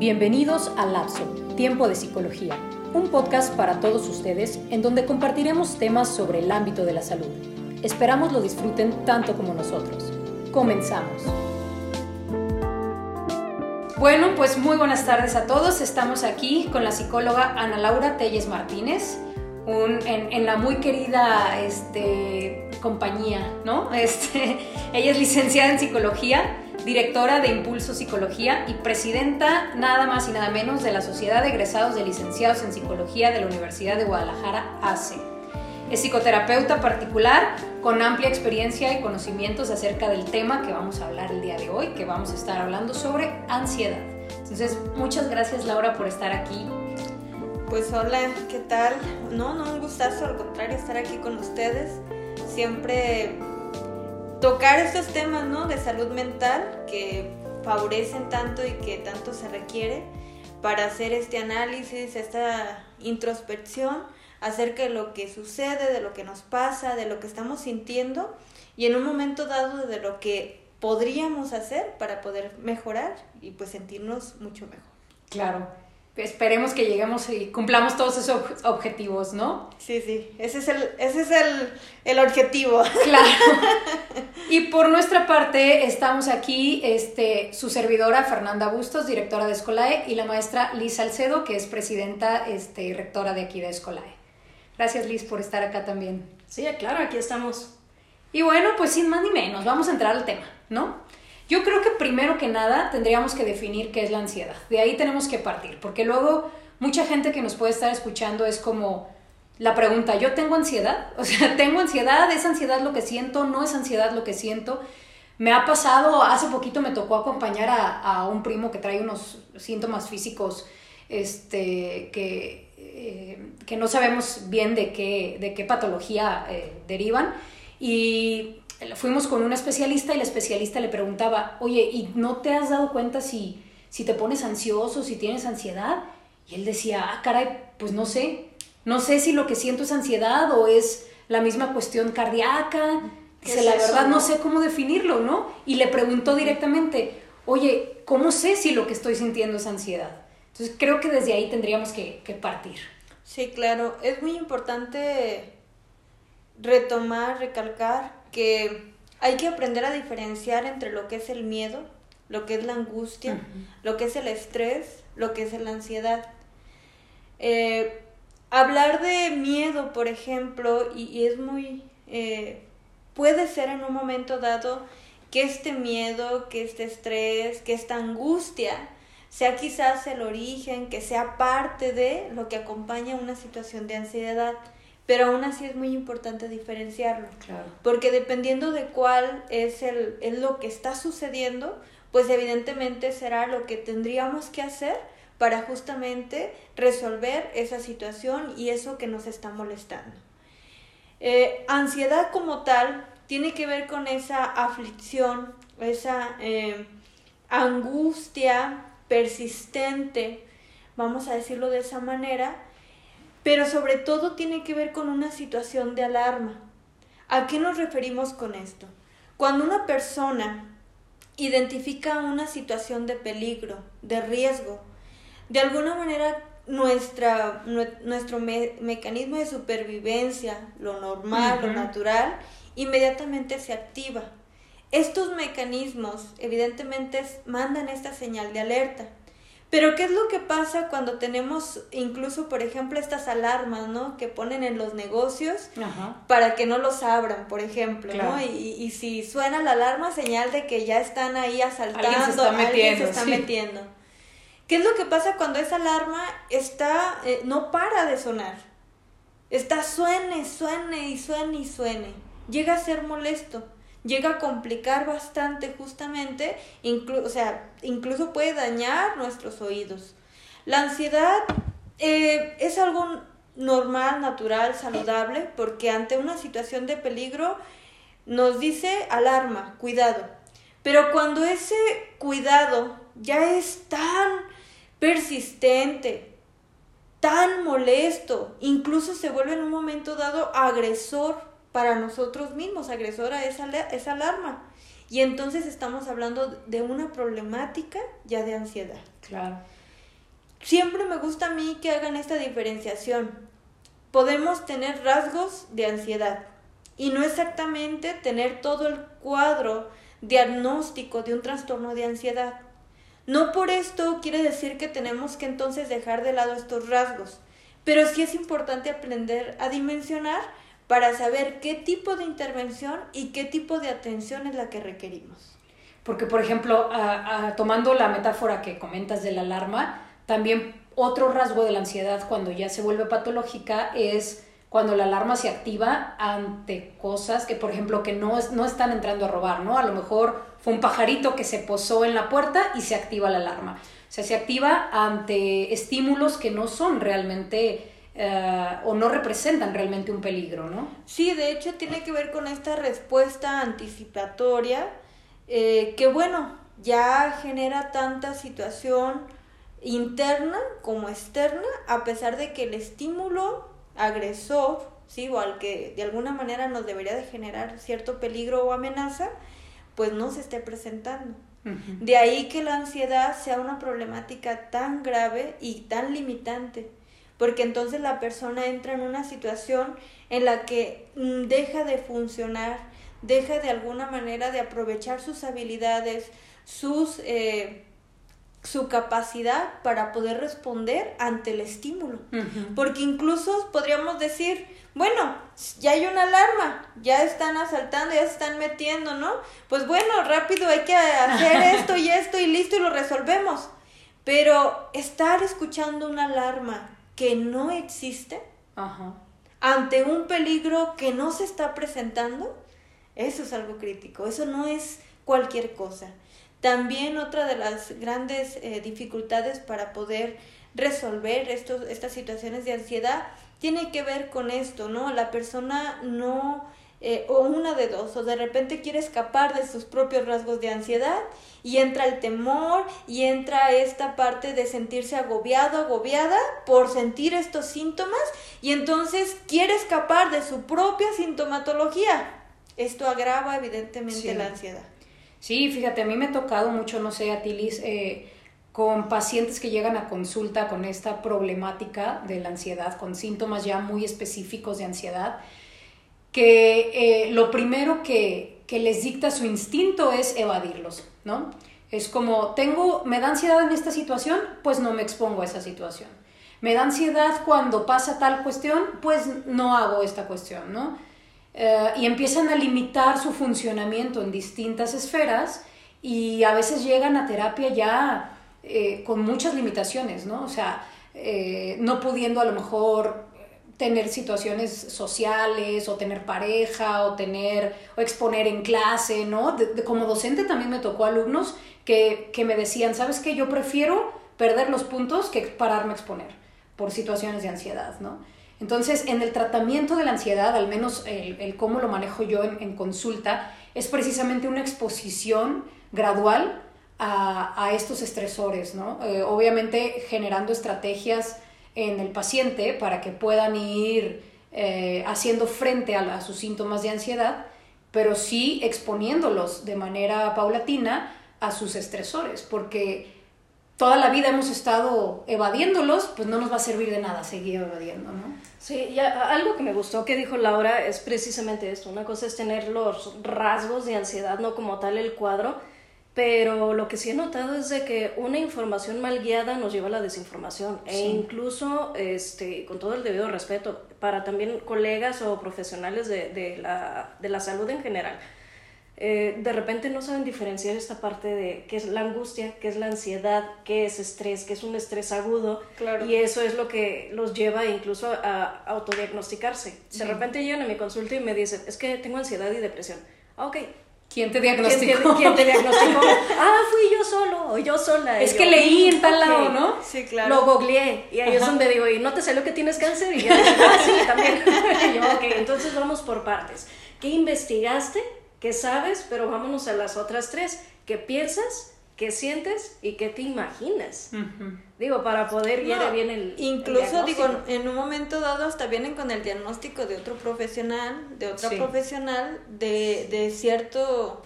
Bienvenidos a Lapso, Tiempo de Psicología, un podcast para todos ustedes en donde compartiremos temas sobre el ámbito de la salud. Esperamos lo disfruten tanto como nosotros. Comenzamos. Bueno, pues muy buenas tardes a todos. Estamos aquí con la psicóloga Ana Laura Telles Martínez, en, la muy querida este, compañía, ¿no? Este, ella es licenciada en psicología directora de Impulso Psicología y presidenta nada más y nada menos de la Sociedad de Egresados de Licenciados en Psicología de la Universidad de Guadalajara, ACE. Es psicoterapeuta particular con amplia experiencia y conocimientos acerca del tema que vamos a hablar el día de hoy, que vamos a estar hablando sobre ansiedad. Entonces, muchas gracias Laura por estar aquí. Pues hola, ¿qué tal? No, no, un gustazo, al contrario, estar aquí con ustedes. Siempre tocar estos temas ¿no? de salud mental que favorecen tanto y que tanto se requiere para hacer este análisis, esta introspección acerca de lo que sucede, de lo que nos pasa, de lo que estamos sintiendo y en un momento dado de lo que podríamos hacer para poder mejorar y pues sentirnos mucho mejor. Claro esperemos que lleguemos y cumplamos todos esos objetivos, ¿no? Sí, sí, ese es el, ese es el, el objetivo. Claro. Y por nuestra parte estamos aquí, este, su servidora Fernanda Bustos, directora de Escolae, y la maestra Liz Salcedo, que es presidenta este, y rectora de aquí de Escolae. Gracias Liz por estar acá también. Sí, claro, aquí estamos. Y bueno, pues sin más ni menos, vamos a entrar al tema, ¿no? Yo creo que primero que nada tendríamos que definir qué es la ansiedad. De ahí tenemos que partir, porque luego mucha gente que nos puede estar escuchando es como la pregunta, ¿yo tengo ansiedad? O sea, ¿tengo ansiedad? ¿Es ansiedad lo que siento? ¿No es ansiedad lo que siento? Me ha pasado, hace poquito me tocó acompañar a, un primo que trae unos síntomas físicos este, que, eh, que no sabemos bien de qué, de qué patología eh, derivan. Y fuimos con un especialista y la especialista le preguntaba, oye, ¿y no te has dado cuenta si, si te pones ansioso, si tienes ansiedad? Y él decía, ah, caray, pues no sé, no sé si lo que siento es ansiedad o es la misma cuestión cardíaca. Dice, la verdad no sé cómo definirlo, ¿no? Y le preguntó directamente, oye, ¿cómo sé si lo que estoy sintiendo es ansiedad? Entonces creo que desde ahí tendríamos que, que partir. Sí, claro, es muy importante retomar, recalcar que hay que aprender a diferenciar entre lo que es el miedo, lo que es la angustia, lo que es el estrés, lo que es la ansiedad. Eh, hablar de miedo, por ejemplo, y, es muy... Eh, puede ser en un momento dado que este miedo, que este estrés, que esta angustia sea quizás el origen, que sea parte de lo que acompaña una situación de ansiedad pero aún así es muy importante diferenciarlo. Claro. Porque dependiendo de cuál es, el, es lo que está sucediendo, pues evidentemente será lo que tendríamos que hacer para justamente resolver esa situación y eso que nos está molestando. Eh, ansiedad como tal tiene que ver con esa aflicción, esa eh, angustia persistente, vamos a decirlo de esa manera, pero sobre todo tiene que ver con una situación de alarma. ¿A qué nos referimos con esto? Cuando una persona identifica una situación de peligro, de riesgo, de alguna manera nuestra, nuestro mecanismo de supervivencia, lo normal, lo natural, inmediatamente se activa. Estos mecanismos evidentemente mandan esta señal de alerta. Pero ¿qué es lo que pasa cuando tenemos incluso, por ejemplo, estas alarmas, ¿no? Que ponen en los negocios para que no los abran, por ejemplo, ¿no? Y, y, si suena la alarma, señal de que ya están ahí asaltando, alguien se está metiendo. se está metiendo. ¿Qué es lo que pasa cuando esa alarma está, eh, no para de sonar? Está suene, suene y suene y suene. Llega a ser molesto llega a complicar bastante justamente, o sea, incluso puede dañar nuestros oídos. La ansiedad eh, es algo normal, natural, saludable, porque ante una situación de peligro nos dice alarma, cuidado. Pero cuando ese cuidado ya es tan persistente, tan molesto, incluso se vuelve en un momento dado agresor para nosotros mismos, agresora esa, esa alarma. Y entonces estamos hablando de una problemática ya de ansiedad. Claro. siempre me gusta a mí que hagan esta diferenciación. Podemos tener rasgos de ansiedad y no exactamente tener todo el cuadro diagnóstico de un trastorno de ansiedad. No por esto quiere decir que tenemos que entonces dejar de lado estos rasgos, pero sí es importante aprender a dimensionar para saber qué tipo de intervención y qué tipo de atención es la que requerimos. Porque, por ejemplo, tomando la metáfora que comentas de la alarma, también otro rasgo de la ansiedad cuando ya se vuelve patológica es cuando la alarma se activa ante cosas que, por ejemplo, que no, no están entrando a robar, ¿no? A lo mejor fue un pajarito que se posó en la puerta y se activa la alarma. O sea, se activa ante estímulos que no son realmente eh, o no representan realmente un peligro, ¿no? Sí, de hecho tiene que ver con esta respuesta anticipatoria eh, que, bueno, ya genera tanta situación interna como externa, a pesar de que el estímulo agresor, ¿sí? o al que de alguna manera nos debería de generar cierto peligro o amenaza, pues no se esté presentando. De ahí que la ansiedad sea una problemática tan grave y tan limitante, porque entonces la persona entra en una situación en la que mm, deja de funcionar, deja de alguna manera de aprovechar sus habilidades, sus eh, su capacidad para poder responder ante el estímulo. Porque incluso podríamos decir, bueno, ya hay una alarma, ya están asaltando, ya se están metiendo, ¿no? Pues bueno, rápido hay que hacer esto y esto y listo y lo resolvemos. Pero estar escuchando una alarma que no existe ante un peligro que no se está presentando, eso es algo crítico, eso no es cualquier cosa. También otra de las grandes eh, dificultades para poder resolver estos, estas situaciones de ansiedad tiene que ver con esto, ¿no? La persona no, eh, o una de dos, o de repente quiere escapar de sus propios rasgos de ansiedad y entra el temor y entra esta parte de sentirse agobiado, agobiada por sentir estos síntomas y entonces quiere escapar de su propia sintomatología. Esto agrava evidentemente la ansiedad. Sí, fíjate, a mí me ha tocado mucho, no sé, a eh, con pacientes que llegan a consulta con esta problemática de la ansiedad, con síntomas ya muy específicos de ansiedad, que eh, lo primero que, que les dicta su instinto es evadirlos, ¿no? Es como, tengo, me da ansiedad en esta situación, pues no me expongo a esa situación. Me da ansiedad cuando pasa tal cuestión, pues no hago esta cuestión, ¿no? Eh, y empiezan a limitar su funcionamiento en distintas esferas y a veces llegan a terapia ya eh, con muchas limitaciones, ¿no? O sea, no pudiendo a lo mejor tener situaciones sociales o tener pareja o tener o exponer en clase, ¿no? como docente también me tocó alumnos que, que me decían, ¿sabes qué? Yo prefiero perder los puntos que pararme a exponer por situaciones de ansiedad, ¿no? Entonces, en el tratamiento de la ansiedad, al menos el, cómo lo manejo yo en, consulta, es precisamente una exposición gradual a, estos estresores, ¿no? Eh, obviamente generando estrategias en el paciente para que puedan ir eh, haciendo frente a, sus síntomas de ansiedad, pero sí exponiéndolos de manera paulatina a sus estresores, porque toda la vida hemos estado evadiéndolos, pues no nos va a servir de nada seguir evadiendo, ¿no? Sí, ya, algo que me gustó que dijo Laura es precisamente esto. Una cosa es tener los rasgos de ansiedad, no como tal el cuadro, pero lo que sí he notado es de que una información mal guiada nos lleva a la desinformación e incluso, este, con todo el debido respeto, para también colegas o profesionales de, de, la, de la salud en general eh, de repente no saben diferenciar esta parte de qué es la angustia, qué es la ansiedad, qué es estrés, qué es un estrés agudo. Y eso es lo que los lleva incluso a autodiagnosticarse. De repente llegan a mi consulta y me dicen, es que tengo ansiedad y depresión. Ah, ok. ¿Quién te diagnosticó? ¿Quién te, diagnosticó? ah, fui yo solo o yo sola. Es que leí en tal lado, ¿no? Sí, claro. Lo googleé y ahí es donde digo, ¿y no te salió que tienes cáncer? Y yo, ah, sí, también. y yo, ok, entonces vamos por partes. ¿Qué investigaste? ¿Qué sabes? Pero vámonos a las otras tres. ¿Qué piensas? ¿Qué sientes? ¿Y qué te imaginas? Digo, para poder guiar bien el. Incluso, digo, en un momento dado hasta vienen con el diagnóstico de otro profesional, de otra profesional, de, de cierto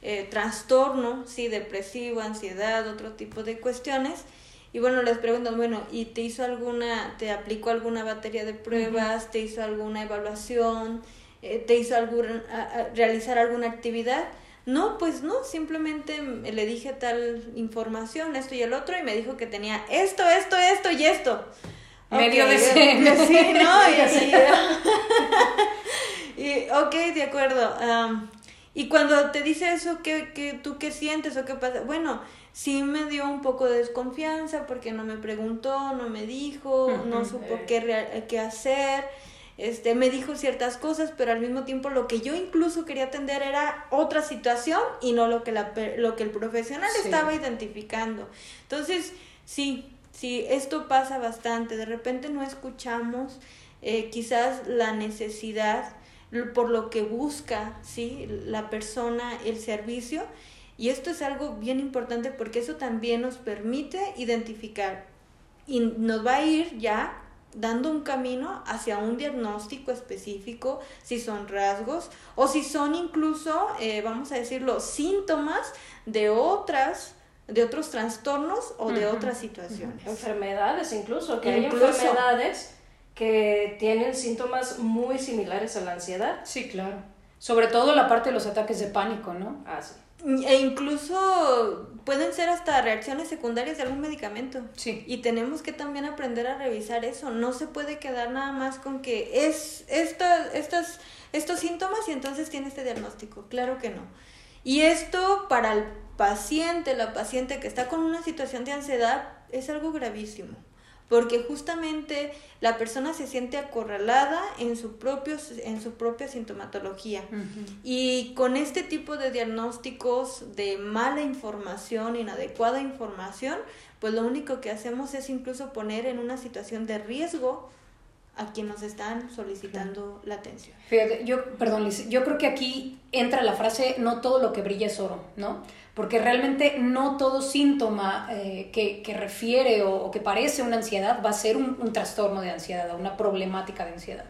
eh, trastorno, sí, depresivo, ansiedad, otro tipo de cuestiones. Y bueno, les preguntan, bueno, ¿y te hizo alguna, te aplicó alguna batería de pruebas, te hizo alguna evaluación, eh, te hizo algún, realizar alguna actividad? No, pues no, simplemente le dije tal información, esto y el otro, y me dijo que tenía esto, esto, esto y esto. Medio de Sí, ¿no? Y, ok, de acuerdo. y cuando te dice eso, ¿qué, qué, ¿tú qué sientes o qué pasa? Bueno, sí me dio un poco de desconfianza porque no me preguntó, no me dijo, no supo qué, qué hacer. Este, me dijo ciertas cosas, pero al mismo tiempo lo que yo incluso quería atender era otra situación y no lo que, la, lo que el profesional estaba identificando. Entonces, sí, sí, esto pasa bastante. De repente no escuchamos eh, quizás la necesidad por lo que busca, ¿sí? La persona, el servicio. Y esto es algo bien importante porque eso también nos permite identificar y nos va a ir ya dando un camino hacia un diagnóstico específico, si son rasgos o si son incluso, eh, vamos a decirlo, síntomas de otras de otros trastornos o de otras situaciones. Enfermedades incluso, que hay enfermedades que tienen síntomas muy similares a la ansiedad. Sí, claro. Sobre todo la parte de los ataques de pánico, ¿no? Ah, sí. E incluso pueden ser hasta reacciones secundarias de algún medicamento. Sí. Y tenemos que también aprender a revisar eso. No se puede quedar nada más con que es esta, estas, estos síntomas y entonces tiene este diagnóstico. Claro que no. Y esto para el paciente, la paciente que está con una situación de ansiedad, es algo gravísimo porque justamente la persona se siente acorralada en su, propio, en su propia sintomatología. Y con este tipo de diagnósticos de mala información, inadecuada información, pues lo único que hacemos es incluso poner en una situación de riesgo a quien nos están solicitando la atención. Fíjate, yo, perdón, Liz, yo creo que aquí entra la frase, no todo lo que brilla es oro, ¿no? Porque realmente no todo síntoma eh, que, refiere o, que parece una ansiedad va a ser un, trastorno de ansiedad o una problemática de ansiedad.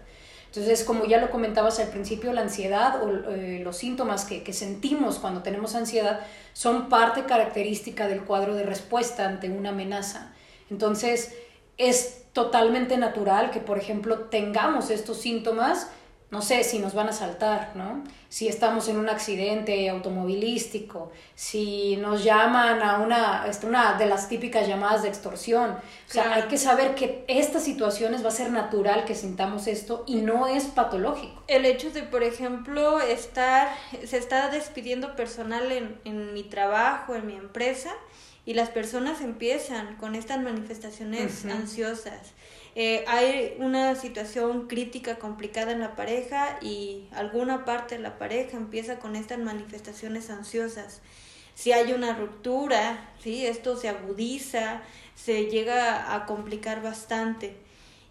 Entonces, como ya lo comentabas al principio, la ansiedad o eh, los síntomas que, sentimos cuando tenemos ansiedad son parte característica del cuadro de respuesta ante una amenaza. Entonces, es totalmente natural que, por ejemplo, tengamos estos síntomas no sé si nos van a saltar, ¿no? Si estamos en un accidente automovilístico, si nos llaman a una, este, una de las típicas llamadas de extorsión. O sea, hay que saber que estas situaciones va a ser natural que sintamos esto y no es patológico. El hecho de, por ejemplo, estar, se está despidiendo personal en, en mi trabajo, en mi empresa, y las personas empiezan con estas manifestaciones ansiosas eh, hay una situación crítica complicada en la pareja y alguna parte de la pareja empieza con estas manifestaciones ansiosas. Si hay una ruptura, ¿sí? esto se agudiza, se llega a complicar bastante.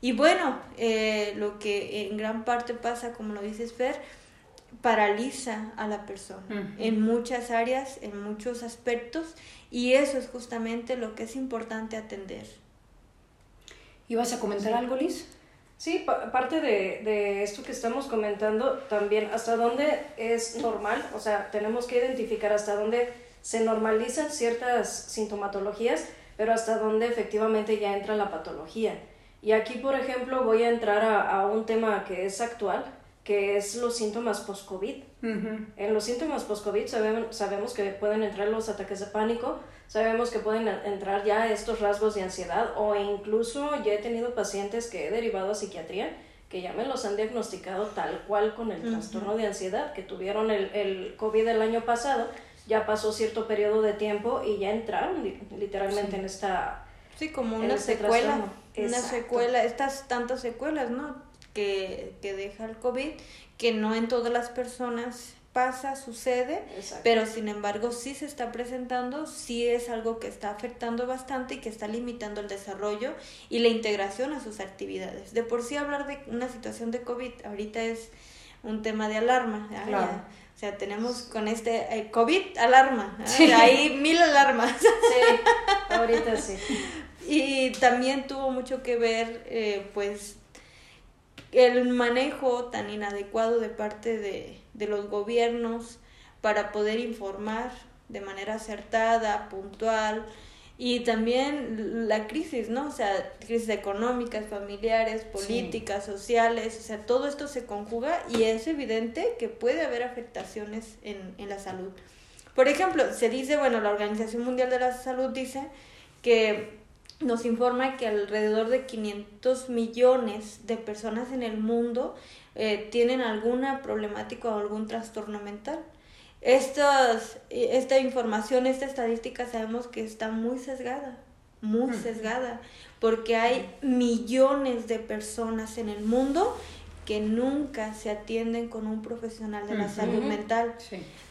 Y bueno, eh, lo que en gran parte pasa, como lo dices Fer, paraliza a la persona en muchas áreas, en muchos aspectos, y eso es justamente lo que es importante atender. ¿Ibas a comentar algo, Liz? Sí, parte de, de, esto que estamos comentando también, hasta dónde es normal, o sea, tenemos que identificar hasta dónde se normalizan ciertas sintomatologías, pero hasta dónde efectivamente ya entra la patología. Y aquí, por ejemplo, voy a entrar a, a un tema que es actual, que es los síntomas post-COVID. En los síntomas post-COVID sabemos, sabemos que pueden entrar los ataques de pánico, sabemos que pueden entrar ya estos rasgos de ansiedad o incluso ya he tenido pacientes que he derivado a psiquiatría que ya me los han diagnosticado tal cual con el trastorno de ansiedad, que tuvieron el, el COVID el año pasado, ya pasó cierto periodo de tiempo y ya entraron literalmente en esta... Sí, como una este secuela, una secuela, estas tantas secuelas, ¿no? que, que deja el COVID, que no en todas las personas pasa, sucede, pero sin embargo sí se está presentando, sí es algo que está afectando bastante y que está limitando el desarrollo y la integración a sus actividades. De por sí hablar de una situación de COVID ahorita es un tema de alarma. O sea, tenemos con este eh, COVID alarma, hay mil alarmas. Sí, ahorita sí. Y también tuvo mucho que ver, eh, pues, el manejo tan inadecuado de parte de, de los gobiernos para poder informar de manera acertada, puntual, y también la crisis, ¿no? O sea, crisis económicas, familiares, políticas, sociales, o sea, todo esto se conjuga y es evidente que puede haber afectaciones en, en la salud. Por ejemplo, se dice, bueno, la Organización Mundial de la Salud dice que nos informa que alrededor de 500 millones de personas en el mundo eh, tienen alguna problemática o algún trastorno mental. Estas, esta información, esta estadística sabemos que está muy sesgada, muy sesgada, porque hay millones de personas en el mundo que nunca se atienden con un profesional de la salud mental.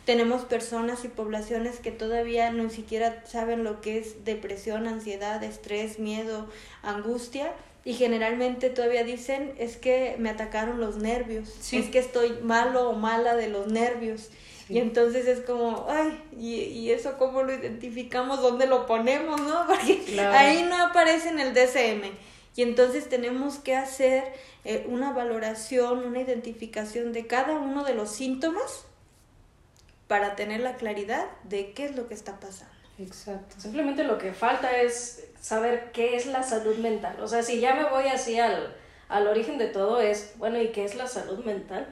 Tenemos personas y poblaciones que todavía ni siquiera saben lo que es depresión, ansiedad, estrés, miedo, angustia. Y generalmente todavía dicen, es que me atacaron los nervios, es que estoy malo o mala de los nervios. Y entonces es como, ay, y, y, eso cómo lo identificamos, dónde lo ponemos, ¿no? Porque ahí no aparece en el DSM. Y entonces tenemos que hacer eh, una valoración, una identificación de cada uno de los síntomas para tener la claridad de qué es lo que está pasando. Exacto. Simplemente lo que falta es saber qué es la salud mental. O sea, si ya me voy así al, al origen de todo es, bueno, ¿y qué es la salud mental?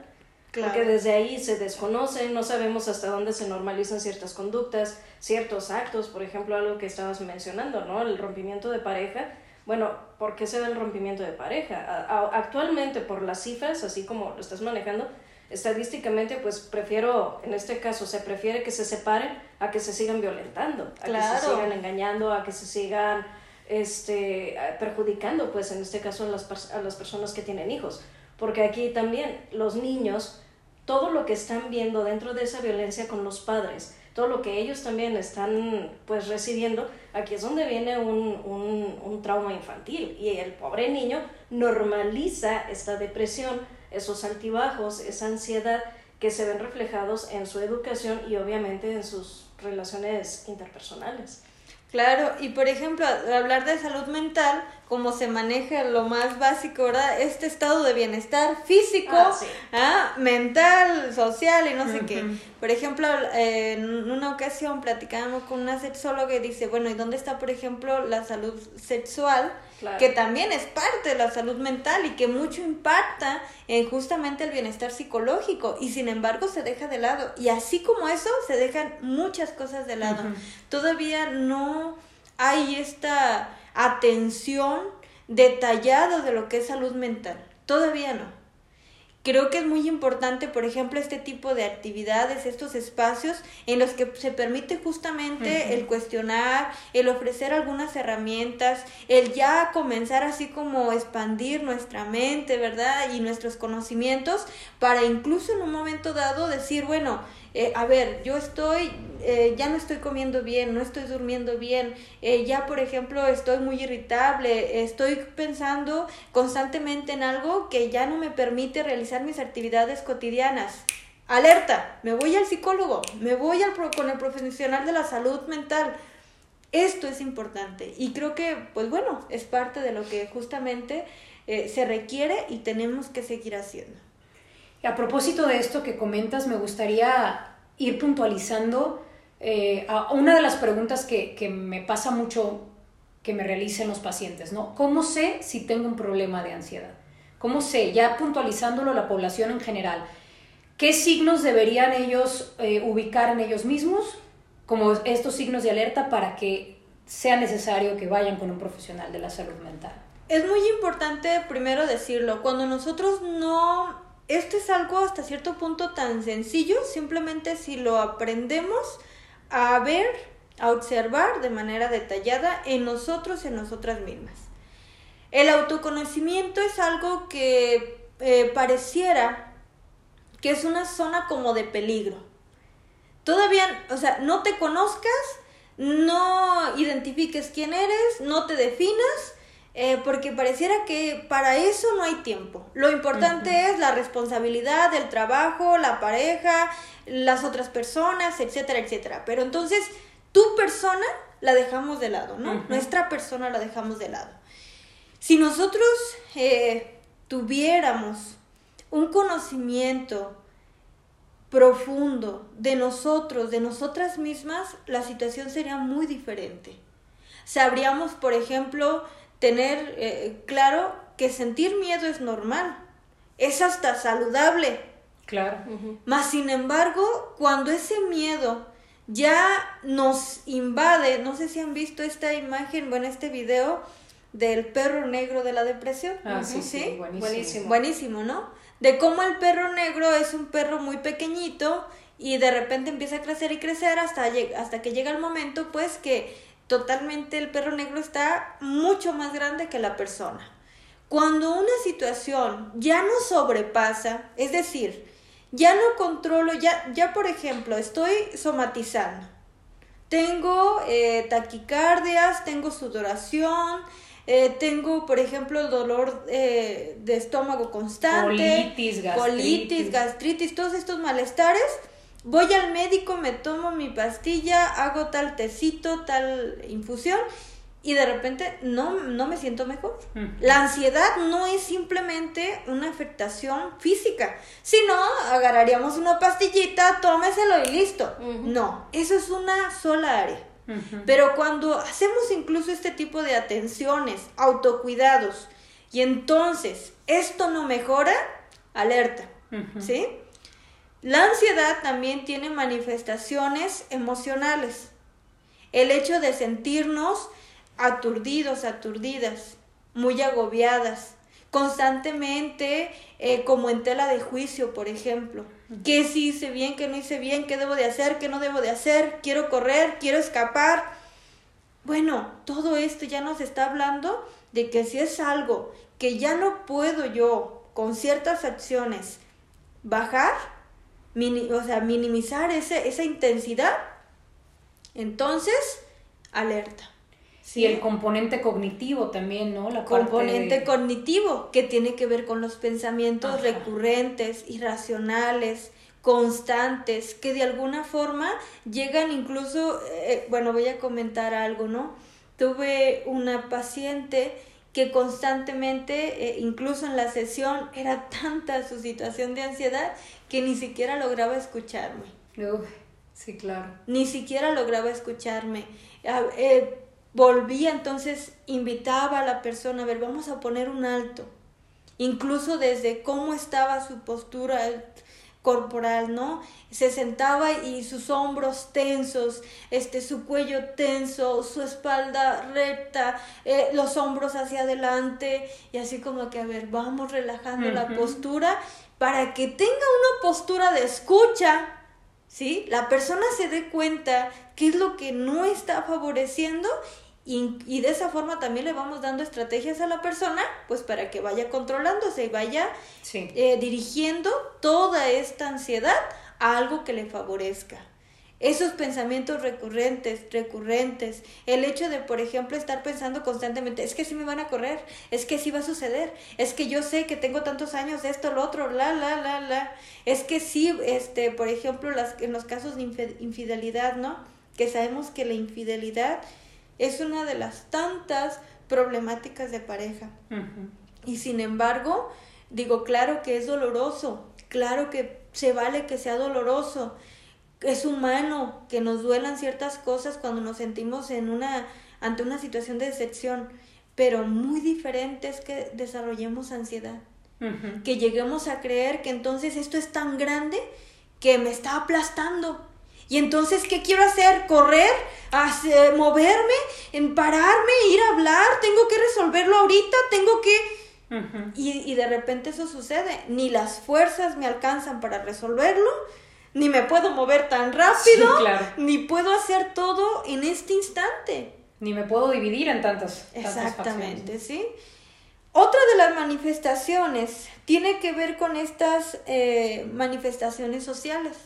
Porque desde ahí se desconoce, no sabemos hasta dónde se normalizan ciertas conductas, ciertos actos, por ejemplo, algo que estabas mencionando, ¿no? El rompimiento de pareja bueno, ¿por qué se da el rompimiento de pareja? actualmente, por las cifras, así como lo estás manejando, estadísticamente, pues prefiero, en este caso, se prefiere que se separen a que se sigan violentando, a que se sigan engañando, a que se sigan este, perjudicando, pues en este caso, a las, a las personas que tienen hijos. Porque aquí también los niños, todo lo que están viendo dentro de esa violencia con los padres, todo lo que ellos también están pues recibiendo, aquí es donde viene un, un, un trauma infantil y el pobre niño normaliza esta depresión, esos altibajos, esa ansiedad que se ven reflejados en su educación y obviamente en sus relaciones interpersonales. Claro, y por ejemplo, hablar de salud mental, como se maneja lo más básico, ¿verdad? Este estado de bienestar físico, ah, ¿ah? mental, social y no sé qué. Por ejemplo, en una ocasión platicábamos con una sexóloga y dice, bueno, ¿y dónde está, por ejemplo, la salud sexual? que también es parte de la salud mental y que mucho impacta en justamente el bienestar psicológico y sin embargo se deja de lado. Y así como eso, se dejan muchas cosas de lado. Todavía no hay esta atención detallada de lo que es salud mental. Todavía no. Creo que es muy importante, por ejemplo, este tipo de actividades, estos espacios en los que se permite justamente el cuestionar, el ofrecer algunas herramientas, el ya comenzar así como expandir nuestra mente, ¿verdad? Y nuestros conocimientos para incluso en un momento dado decir, bueno, eh, a ver, yo estoy, eh, ya no estoy comiendo bien, no estoy durmiendo bien, eh, ya por ejemplo estoy muy irritable, estoy pensando constantemente en algo que ya no me permite realizar mis actividades cotidianas. Alerta, me voy al psicólogo, me voy al con el profesional de la salud mental. Esto es importante y creo que, pues bueno, es parte de lo que justamente se requiere y tenemos que seguir haciendo. A propósito de esto que comentas, me gustaría ir puntualizando eh, a una de las preguntas que, que, me pasa mucho que me realicen los pacientes, ¿no? ¿Cómo sé si tengo un problema de ansiedad? ¿Cómo sé, ya puntualizándolo la población en general, qué signos deberían ellos eh, ubicar en ellos mismos como estos signos de alerta para que sea necesario que vayan con un profesional de la salud mental? Es muy importante primero decirlo, cuando nosotros no esto es algo hasta cierto punto tan sencillo, simplemente si lo aprendemos a ver, a observar de manera detallada en nosotros en nosotras mismas. El autoconocimiento es algo que eh, pareciera que es una zona como de peligro. Todavía, o sea, no te conozcas, no identifiques quién eres, no te definas, eh, porque pareciera que para eso no hay tiempo. Lo importante es la responsabilidad del trabajo, la pareja, las otras personas, etcétera, etcétera. Pero entonces tu persona la dejamos de lado, ¿no? Nuestra persona la dejamos de lado. Si nosotros eh, tuviéramos un conocimiento profundo de nosotros, de nosotras mismas, la situación sería muy diferente. sabríamos, por ejemplo, tener eh, claro que sentir miedo es normal, es hasta saludable. Claro. Más sin embargo, cuando ese miedo ya nos invade, no sé si han visto esta imagen, bueno, este video del perro negro de la depresión. Ah, sí, sí, buenísimo. Buenísimo, ¿no? De cómo el perro negro es un perro muy pequeñito y de repente empieza a crecer y crecer hasta, hasta que llega el momento, pues, que totalmente el perro negro está mucho más grande que la persona. Cuando una situación ya no sobrepasa, es decir, ya no controlo, ya, ya por ejemplo, estoy somatizando. Tengo eh, taquicardias, tengo sudoración, eh, tengo, por ejemplo, el dolor eh, de estómago constante, colitis, gastritis. colitis, gastritis, todos estos malestares. Voy al médico, me tomo mi pastilla, hago tal tecito, tal infusión y de repente no, no me siento mejor. La ansiedad no es simplemente una afectación física, sino agarraríamos una pastillita, tómeselo y listo. No, eso es una sola área. Pero cuando hacemos incluso este tipo de atenciones, autocuidados, y entonces esto no mejora, alerta, ¿sí? La ansiedad también tiene manifestaciones emocionales. El hecho de sentirnos aturdidos, aturdidas, muy agobiadas, constantemente eh, como en tela de juicio, por ejemplo. ¿Qué sí hice bien, qué no hice bien, qué debo de hacer, qué no debo de hacer? Quiero correr, quiero escapar. Bueno, todo esto ya nos está hablando de que si es algo que ya no puedo yo con ciertas acciones bajar, o sea, minimizar ese, esa intensidad, entonces, alerta. Y el componente cognitivo también, ¿no? La componente cognitivo, que tiene que ver con los pensamientos recurrentes, irracionales, constantes, que de alguna forma llegan incluso, eh, bueno, voy a comentar algo, ¿no? Tuve una paciente que constantemente, eh, incluso en la sesión, era tanta su situación de ansiedad que ni siquiera lograba escucharme. sí, claro. Ni siquiera lograba escucharme. Eh, volvía entonces, invitaba a la persona, a ver, vamos a poner un alto, incluso desde cómo estaba su postura corporal, ¿no? Se sentaba y sus hombros tensos, este, su cuello tenso, su espalda recta, eh, los hombros hacia adelante y así como que, a ver, vamos relajando la postura para que tenga una postura de escucha, ¿sí? La persona se dé cuenta qué es lo que no está favoreciendo y, de esa forma también le vamos dando estrategias a la persona, pues para que vaya controlándose y vaya eh, dirigiendo toda esta ansiedad a algo que le favorezca. Esos pensamientos recurrentes, recurrentes, el hecho de, por ejemplo, estar pensando constantemente, es que sí me van a correr, es que sí va a suceder, es que yo sé que tengo tantos años, esto, lo otro, la, la, la, la, es que sí, este, por ejemplo, las, en los casos de infidelidad, ¿no? Que sabemos que la infidelidad es una de las tantas problemáticas de pareja. Y sin embargo, digo, claro que es doloroso, claro que se vale que sea doloroso. Es humano que nos duelan ciertas cosas cuando nos sentimos en una ante una situación de decepción, pero muy diferente es que desarrollemos ansiedad. Que lleguemos a creer que entonces esto es tan grande que me está aplastando y entonces, ¿qué quiero hacer? ¿Correr? Hacer, ¿Moverme? ¿En pararme? ¿Ir a hablar? ¿Tengo que resolverlo ahorita? ¿Tengo que...? y, de repente eso sucede. Ni las fuerzas me alcanzan para resolverlo, ni me puedo mover tan rápido, ni puedo hacer todo en este instante. Ni me puedo dividir en tantas. Exactamente, ¿sí? Otra de las manifestaciones tiene que ver con estas eh, manifestaciones sociales.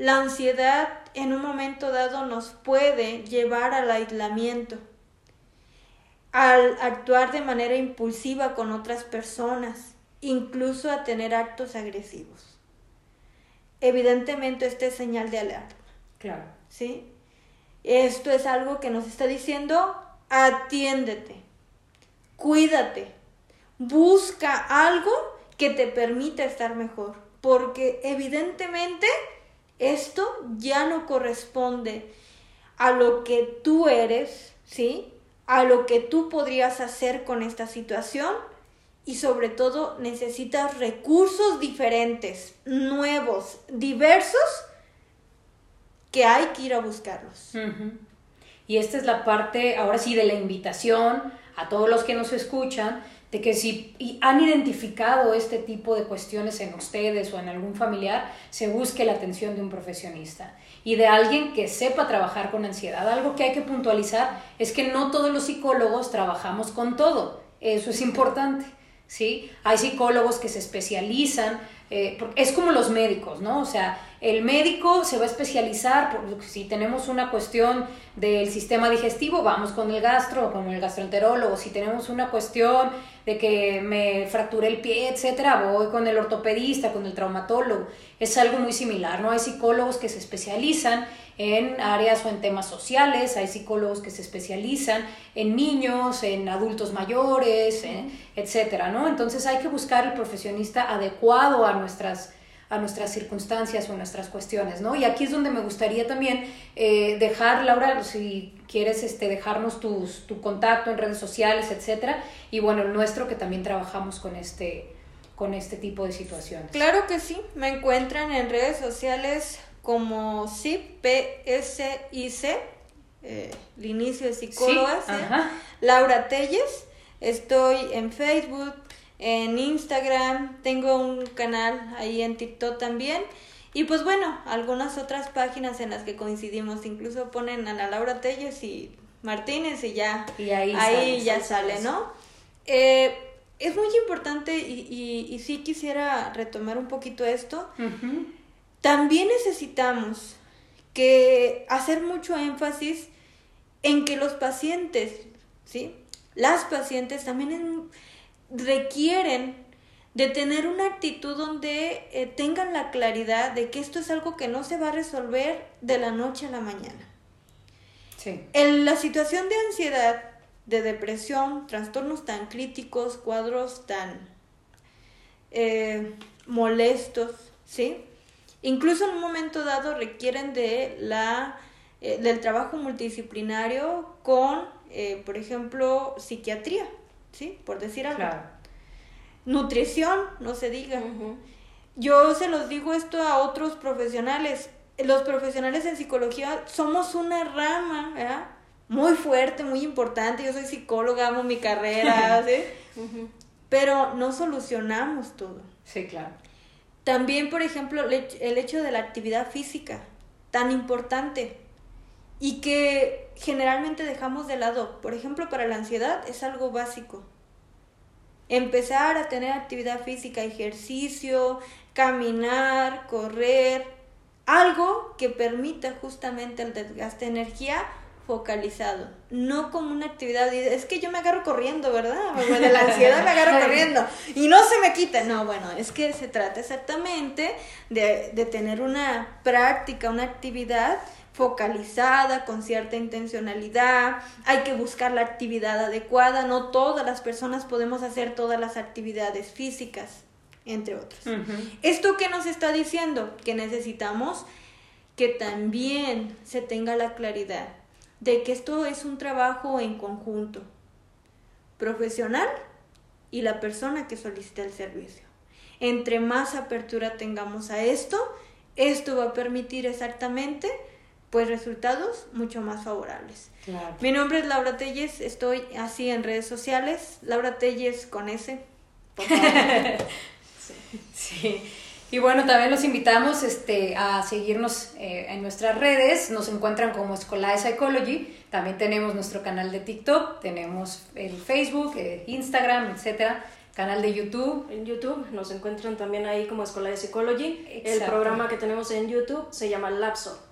La ansiedad en un momento dado nos puede llevar al aislamiento, al actuar de manera impulsiva con otras personas, incluso a tener actos agresivos. Evidentemente, este es señal de alerta. Claro. ¿Sí? Esto es algo que nos está diciendo, atiéndete, cuídate, busca algo que te permita estar mejor, porque evidentemente esto ya no corresponde a lo que tú eres, ¿sí? A lo que tú podrías hacer con esta situación y sobre todo necesitas recursos diferentes, nuevos, diversos, que hay que ir a buscarlos. Y esta es la parte, ahora sí, de la invitación a todos los que nos escuchan, de que si han identificado este tipo de cuestiones en ustedes o en algún familiar, se busque la atención de un profesionista y de alguien que sepa trabajar con ansiedad. Algo que hay que puntualizar es que no todos los psicólogos trabajamos con todo. Eso es importante. ¿sí? Hay psicólogos que se especializan, eh, es como los médicos, ¿no? O sea, el médico se va a especializar, por, si tenemos una cuestión del sistema digestivo, vamos con el gastro, con el gastroenterólogo, si tenemos una cuestión de que me fracturé el pie, etcétera, voy con el ortopedista, con el traumatólogo. Es algo muy similar, ¿no? Hay psicólogos que se especializan en áreas o en temas sociales, hay psicólogos que se especializan en niños, en adultos mayores, eh, etcétera, ¿no? Entonces hay que buscar el profesionista adecuado a nuestras a nuestras circunstancias o nuestras cuestiones, ¿no? Y aquí es donde me gustaría también eh, dejar, Laura, si quieres este, dejarnos tus, tu contacto en redes sociales, etcétera, y bueno, el nuestro que también trabajamos con este, con este tipo de situaciones. Claro que sí, me encuentran en redes sociales como CIPSIC, eh, el inicio de psicóloga, Laura Telles, estoy en Facebook, en Instagram, tengo un canal ahí en TikTok también. Y pues bueno, algunas otras páginas en las que coincidimos, incluso ponen a la Laura Telles y Martínez y ya, y ahí, ahí ya sale, ¿no? Eh, es muy importante y, y, sí quisiera retomar un poquito esto. También necesitamos que hacer mucho énfasis en que los pacientes, ¿sí? Las pacientes también requieren de tener una actitud donde eh, tengan la claridad de que esto es algo que no se va a resolver de la noche a la mañana. Sí. En la situación de ansiedad, de depresión, trastornos tan críticos, cuadros tan eh, molestos, ¿sí? Incluso en un momento dado requieren de la, eh, del trabajo multidisciplinario con, por ejemplo, psiquiatría. ¿Sí? Por decir algo. Nutrición, no se diga. Yo se los digo esto a otros profesionales. Los profesionales en psicología somos una rama, ¿verdad? Muy fuerte, muy importante. Yo soy psicóloga, amo mi carrera, ¿sí? Pero no solucionamos todo. Sí, claro. También, por ejemplo, el hecho de la actividad física, tan importante y que generalmente dejamos de lado. Por ejemplo, para la ansiedad es algo básico. Empezar a tener actividad física, ejercicio, caminar, correr, algo que permita justamente el desgaste de energía focalizado, no como una actividad, es que yo me agarro corriendo, ¿verdad? De la ansiedad me agarro corriendo y no se me quita, no, bueno, es que se trata exactamente de, de tener una práctica, una actividad focalizada, con cierta intencionalidad, hay que buscar la actividad adecuada, no todas las personas podemos hacer todas las actividades físicas, entre otras. ¿Esto qué nos está diciendo? Que necesitamos que también se tenga la claridad de que esto es un trabajo en conjunto, profesional y la persona que solicita el servicio. Entre más apertura tengamos a esto, esto va a permitir exactamente pues resultados mucho más favorables. Mi nombre es Laura Telles, estoy así en redes sociales, Laura Telles con S. sí. Y bueno, también los invitamos este, a seguirnos eh, en nuestras redes. Nos encuentran como Escola de Psychology. También tenemos nuestro canal de TikTok, tenemos el Facebook, eh, Instagram, etcétera. Canal de YouTube. En YouTube nos encuentran también ahí como Escuela de Psychology. El programa que tenemos en YouTube se llama Lapso.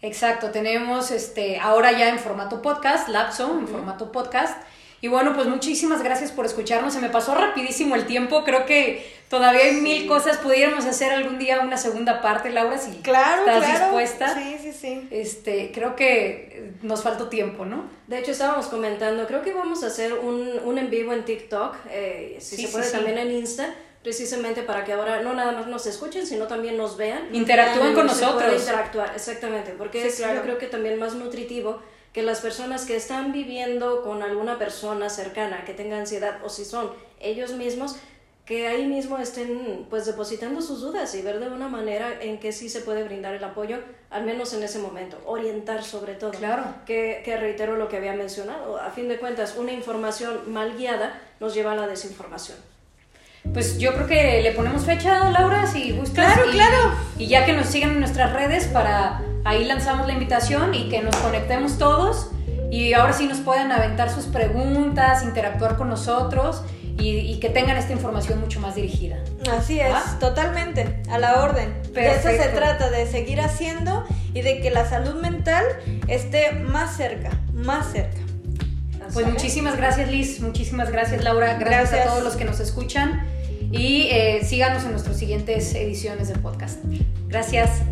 Exacto, tenemos este ahora ya en formato podcast, Lapso, en formato podcast. Y bueno, pues muchísimas gracias por escucharnos. Se me pasó rapidísimo el tiempo. Creo que todavía hay mil cosas. Pudiéramos hacer algún día una segunda parte, Laura, si claro, estás dispuesta. Sí, sí, sí. Este, creo que nos faltó tiempo, ¿no? De hecho, estábamos comentando, creo que vamos a hacer un, un en vivo en TikTok, eh, si se puede también en Insta precisamente para que ahora no nada más nos escuchen, sino también nos vean. Interactúen con nosotros. interactuar, exactamente, porque Sí, es claro. yo creo que también más nutritivo que las personas que están viviendo con alguna persona cercana que tenga ansiedad o si son ellos mismos que ahí mismo estén pues depositando sus dudas y ver de una manera en que sí se puede brindar el apoyo, al menos en ese momento, orientar sobre todo. Claro. Que, que reitero lo que había mencionado, a fin de cuentas, una información mal guiada nos lleva a la desinformación. Pues yo creo que le ponemos fecha, Laura, si gustas. Claro, y, claro. Y ya que nos sigan en nuestras redes, para ahí lanzamos la invitación y que nos conectemos todos. Y ahora sí nos puedan aventar sus preguntas, interactuar con nosotros y, y que tengan esta información mucho más dirigida. Así es, ¿Va? totalmente, a la orden. De eso se Perfecto. trata, de seguir haciendo y de que la salud mental esté más cerca, más cerca. Pues muchísimas gracias Liz, muchísimas gracias Laura, gracias, Gracias. a todos los que nos escuchan y eh, síganos en nuestras siguientes ediciones del podcast. Gracias.